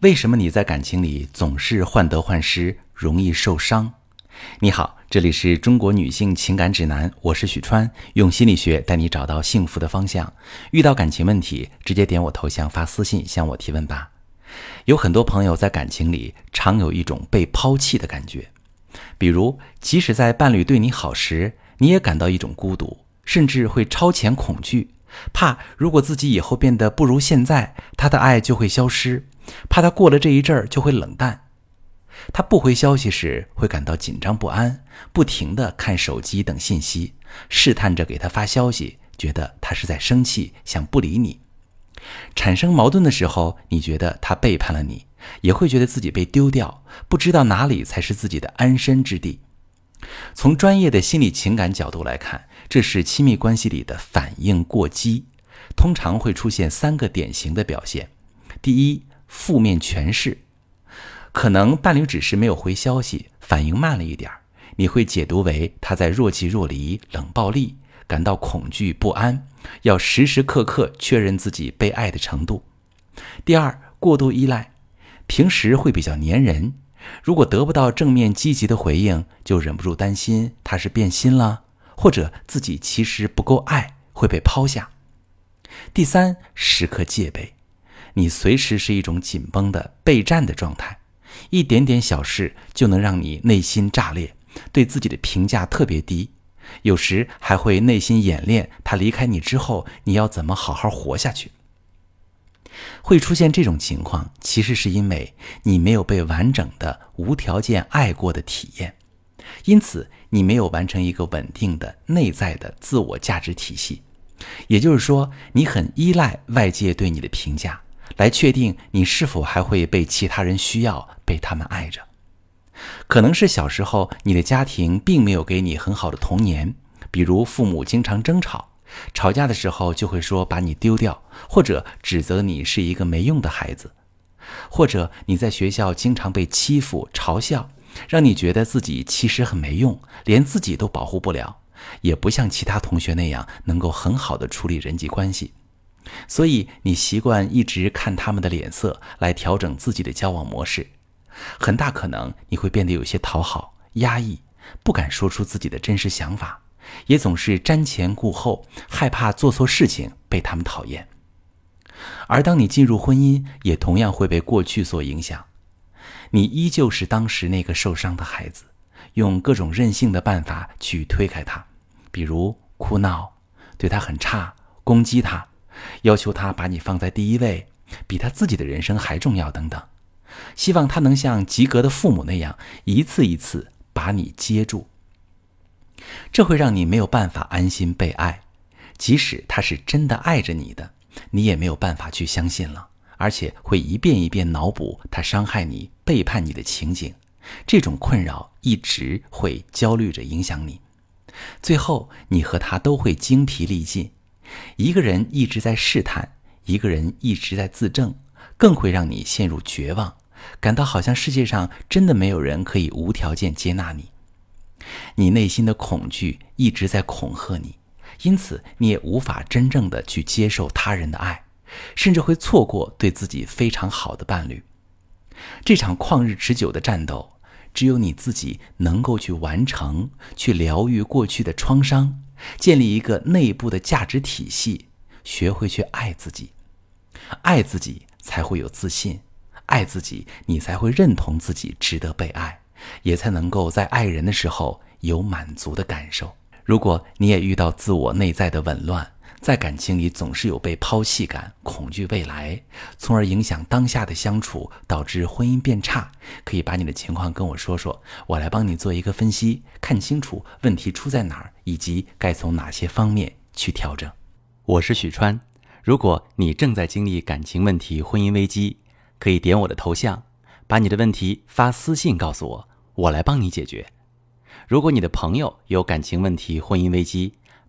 为什么你在感情里总是患得患失，容易受伤？你好，这里是中国女性情感指南，我是许川，用心理学带你找到幸福的方向。遇到感情问题，直接点我头像发私信向我提问吧。有很多朋友在感情里常有一种被抛弃的感觉，比如即使在伴侣对你好时，你也感到一种孤独，甚至会超前恐惧，怕如果自己以后变得不如现在，他的爱就会消失。怕他过了这一阵儿就会冷淡，他不回消息时会感到紧张不安，不停地看手机等信息，试探着给他发消息，觉得他是在生气，想不理你。产生矛盾的时候，你觉得他背叛了你，也会觉得自己被丢掉，不知道哪里才是自己的安身之地。从专业的心理情感角度来看，这是亲密关系里的反应过激，通常会出现三个典型的表现。第一。负面诠释，可能伴侣只是没有回消息，反应慢了一点儿，你会解读为他在若即若离、冷暴力，感到恐惧不安，要时时刻刻确认自己被爱的程度。第二，过度依赖，平时会比较粘人，如果得不到正面积极的回应，就忍不住担心他是变心了，或者自己其实不够爱，会被抛下。第三，时刻戒备。你随时是一种紧绷的备战的状态，一点点小事就能让你内心炸裂，对自己的评价特别低，有时还会内心演练他离开你之后你要怎么好好活下去。会出现这种情况，其实是因为你没有被完整的无条件爱过的体验，因此你没有完成一个稳定的内在的自我价值体系，也就是说，你很依赖外界对你的评价。来确定你是否还会被其他人需要，被他们爱着。可能是小时候你的家庭并没有给你很好的童年，比如父母经常争吵，吵架的时候就会说把你丢掉，或者指责你是一个没用的孩子，或者你在学校经常被欺负、嘲笑，让你觉得自己其实很没用，连自己都保护不了，也不像其他同学那样能够很好的处理人际关系。所以你习惯一直看他们的脸色来调整自己的交往模式，很大可能你会变得有些讨好、压抑，不敢说出自己的真实想法，也总是瞻前顾后，害怕做错事情被他们讨厌。而当你进入婚姻，也同样会被过去所影响，你依旧是当时那个受伤的孩子，用各种任性的办法去推开他，比如哭闹，对他很差，攻击他。要求他把你放在第一位，比他自己的人生还重要等等，希望他能像及格的父母那样一次一次把你接住。这会让你没有办法安心被爱，即使他是真的爱着你的，你也没有办法去相信了，而且会一遍一遍脑补他伤害你、背叛你的情景，这种困扰一直会焦虑着影响你，最后你和他都会精疲力尽。一个人一直在试探，一个人一直在自证，更会让你陷入绝望，感到好像世界上真的没有人可以无条件接纳你。你内心的恐惧一直在恐吓你，因此你也无法真正的去接受他人的爱，甚至会错过对自己非常好的伴侣。这场旷日持久的战斗，只有你自己能够去完成，去疗愈过去的创伤。建立一个内部的价值体系，学会去爱自己，爱自己才会有自信，爱自己你才会认同自己值得被爱，也才能够在爱人的时候有满足的感受。如果你也遇到自我内在的紊乱，在感情里总是有被抛弃感、恐惧未来，从而影响当下的相处，导致婚姻变差。可以把你的情况跟我说说，我来帮你做一个分析，看清楚问题出在哪儿，以及该从哪些方面去调整。我是许川，如果你正在经历感情问题、婚姻危机，可以点我的头像，把你的问题发私信告诉我，我来帮你解决。如果你的朋友有感情问题、婚姻危机，